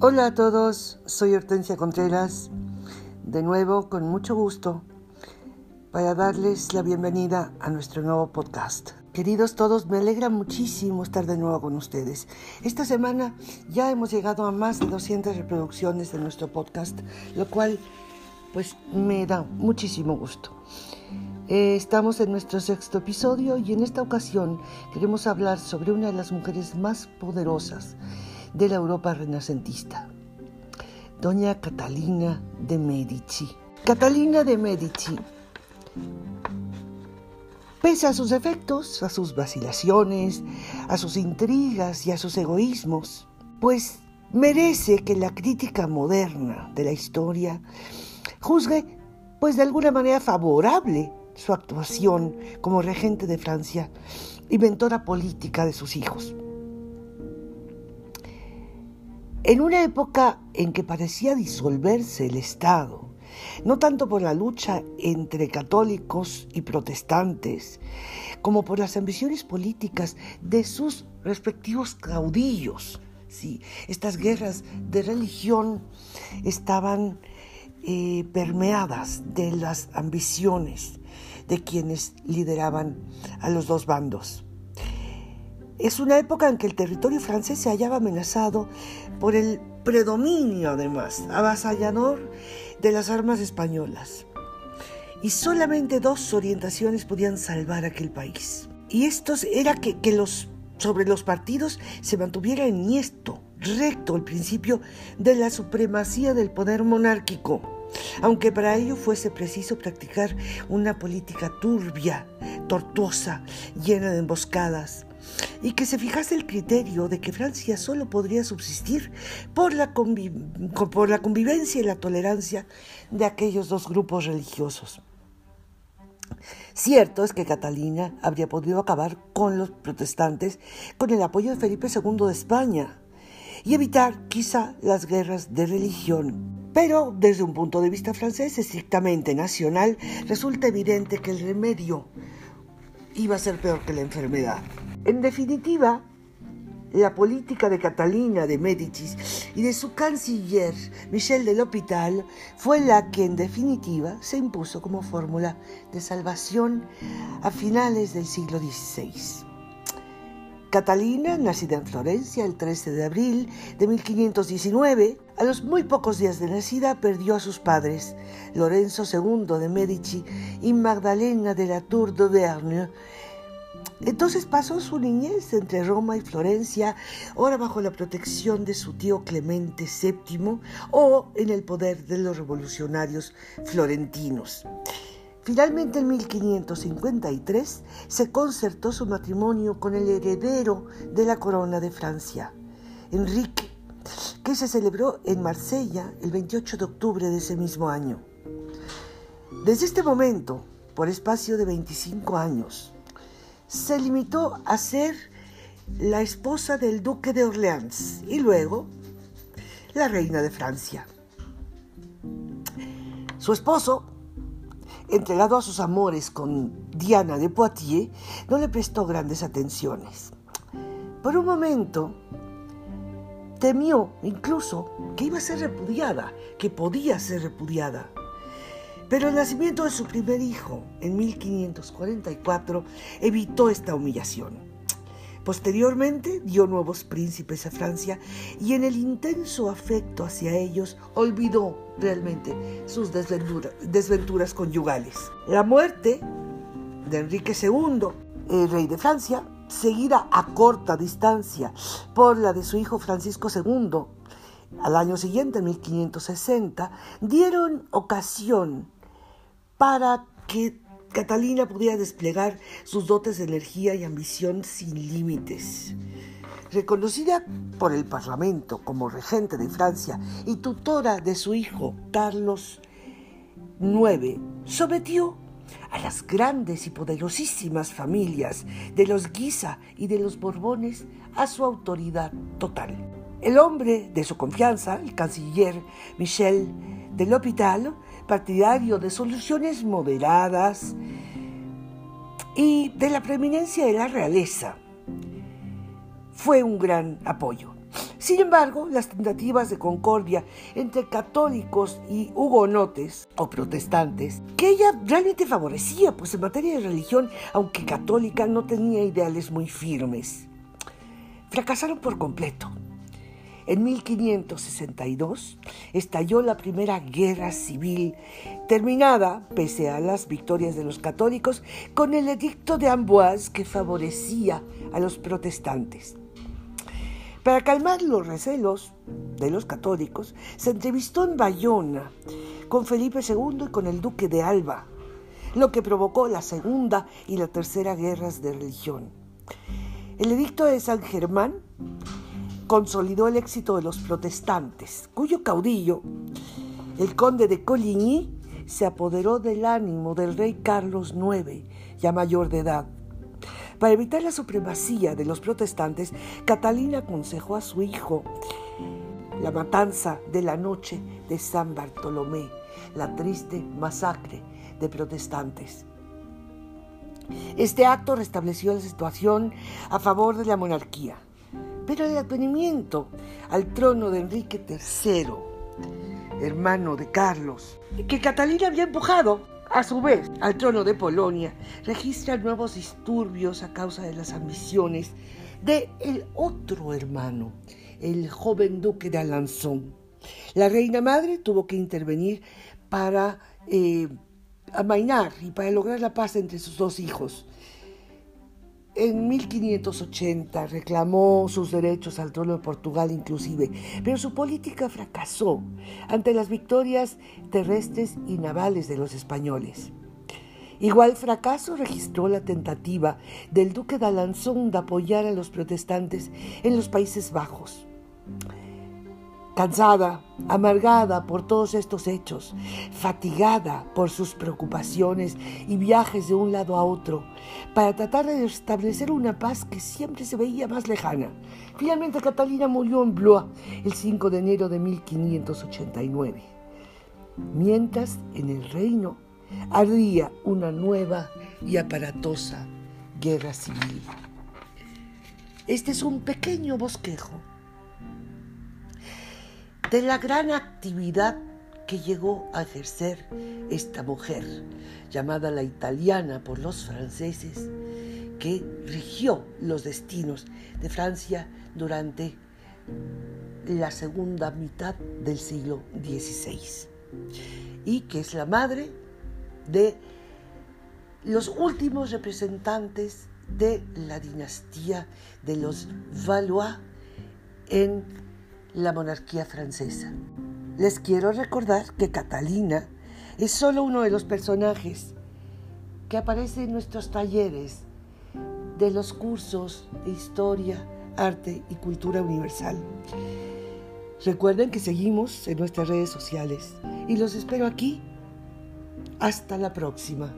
Hola a todos, soy Hortensia Contreras, de nuevo con mucho gusto para darles la bienvenida a nuestro nuevo podcast. Queridos todos, me alegra muchísimo estar de nuevo con ustedes. Esta semana ya hemos llegado a más de 200 reproducciones de nuestro podcast, lo cual pues me da muchísimo gusto. Eh, estamos en nuestro sexto episodio y en esta ocasión queremos hablar sobre una de las mujeres más poderosas de la Europa renacentista, doña Catalina de Medici. Catalina de Medici, pese a sus efectos, a sus vacilaciones, a sus intrigas y a sus egoísmos, pues merece que la crítica moderna de la historia juzgue, pues de alguna manera favorable, su actuación como regente de Francia y mentora política de sus hijos. En una época en que parecía disolverse el Estado, no tanto por la lucha entre católicos y protestantes, como por las ambiciones políticas de sus respectivos caudillos. Sí, estas guerras de religión estaban eh, permeadas de las ambiciones de quienes lideraban a los dos bandos. Es una época en que el territorio francés se hallaba amenazado por el predominio, además, avasallador de las armas españolas. Y solamente dos orientaciones podían salvar aquel país. Y estos era que, que los, sobre los partidos se mantuviera esto recto, el principio de la supremacía del poder monárquico, aunque para ello fuese preciso practicar una política turbia, tortuosa, llena de emboscadas, y que se fijase el criterio de que Francia solo podría subsistir por la, por la convivencia y la tolerancia de aquellos dos grupos religiosos. Cierto es que Catalina habría podido acabar con los protestantes con el apoyo de Felipe II de España y evitar quizá las guerras de religión. Pero desde un punto de vista francés estrictamente nacional, resulta evidente que el remedio iba a ser peor que la enfermedad. En definitiva, la política de Catalina de Médicis y de su canciller Michel de l'Hôpital fue la que en definitiva se impuso como fórmula de salvación a finales del siglo XVI. Catalina, nacida en Florencia el 13 de abril de 1519, a los muy pocos días de nacida perdió a sus padres, Lorenzo II de Medici y Magdalena de la Tour d'Auvergne, entonces pasó su niñez entre Roma y Florencia, ahora bajo la protección de su tío Clemente VII o en el poder de los revolucionarios florentinos. Finalmente en 1553 se concertó su matrimonio con el heredero de la corona de Francia, Enrique, que se celebró en Marsella el 28 de octubre de ese mismo año. Desde este momento, por espacio de 25 años, se limitó a ser la esposa del duque de Orleans y luego la reina de Francia. Su esposo, entregado a sus amores con Diana de Poitiers, no le prestó grandes atenciones. Por un momento, temió incluso que iba a ser repudiada, que podía ser repudiada. Pero el nacimiento de su primer hijo en 1544 evitó esta humillación. Posteriormente dio nuevos príncipes a Francia y en el intenso afecto hacia ellos olvidó realmente sus desventuras conyugales. La muerte de Enrique II, el rey de Francia, seguida a corta distancia por la de su hijo Francisco II, al año siguiente, en 1560, dieron ocasión para que Catalina pudiera desplegar sus dotes de energía y ambición sin límites. Reconocida por el Parlamento como regente de Francia y tutora de su hijo Carlos IX, sometió a las grandes y poderosísimas familias de los Guisa y de los Borbones a su autoridad total. El hombre de su confianza, el canciller Michel de l'Hôpital, partidario de soluciones moderadas y de la preeminencia de la realeza. Fue un gran apoyo. Sin embargo, las tentativas de concordia entre católicos y hugonotes o protestantes, que ella realmente favorecía, pues en materia de religión, aunque católica, no tenía ideales muy firmes, fracasaron por completo. En 1562 estalló la primera guerra civil, terminada, pese a las victorias de los católicos, con el edicto de Amboise que favorecía a los protestantes. Para calmar los recelos de los católicos, se entrevistó en Bayona con Felipe II y con el duque de Alba, lo que provocó la Segunda y la Tercera Guerras de Religión. El edicto de San Germán consolidó el éxito de los protestantes, cuyo caudillo, el conde de Coligny, se apoderó del ánimo del rey Carlos IX, ya mayor de edad. Para evitar la supremacía de los protestantes, Catalina aconsejó a su hijo la matanza de la noche de San Bartolomé, la triste masacre de protestantes. Este acto restableció la situación a favor de la monarquía pero el advenimiento al trono de Enrique III, hermano de Carlos, que Catalina había empujado a su vez al trono de Polonia, registra nuevos disturbios a causa de las ambiciones de otro hermano, el joven duque de Alençon. La reina madre tuvo que intervenir para eh, amainar y para lograr la paz entre sus dos hijos. En 1580 reclamó sus derechos al trono de Portugal inclusive, pero su política fracasó ante las victorias terrestres y navales de los españoles. Igual fracaso registró la tentativa del duque de Alençon de apoyar a los protestantes en los Países Bajos. Cansada, amargada por todos estos hechos, fatigada por sus preocupaciones y viajes de un lado a otro, para tratar de establecer una paz que siempre se veía más lejana. Finalmente Catalina murió en Blois el 5 de enero de 1589, mientras en el reino ardía una nueva y aparatosa guerra civil. Este es un pequeño bosquejo de la gran actividad que llegó a ejercer esta mujer, llamada la italiana por los franceses, que rigió los destinos de Francia durante la segunda mitad del siglo XVI y que es la madre de los últimos representantes de la dinastía de los Valois en la monarquía francesa. Les quiero recordar que Catalina es solo uno de los personajes que aparece en nuestros talleres de los cursos de historia, arte y cultura universal. Recuerden que seguimos en nuestras redes sociales y los espero aquí. Hasta la próxima.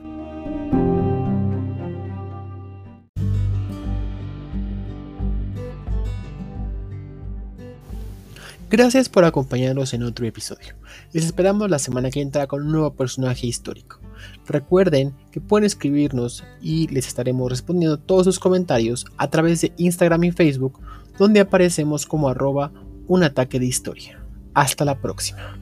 Gracias por acompañarnos en otro episodio. Les esperamos la semana que entra con un nuevo personaje histórico. Recuerden que pueden escribirnos y les estaremos respondiendo todos sus comentarios a través de Instagram y Facebook, donde aparecemos como arroba un ataque de historia. Hasta la próxima.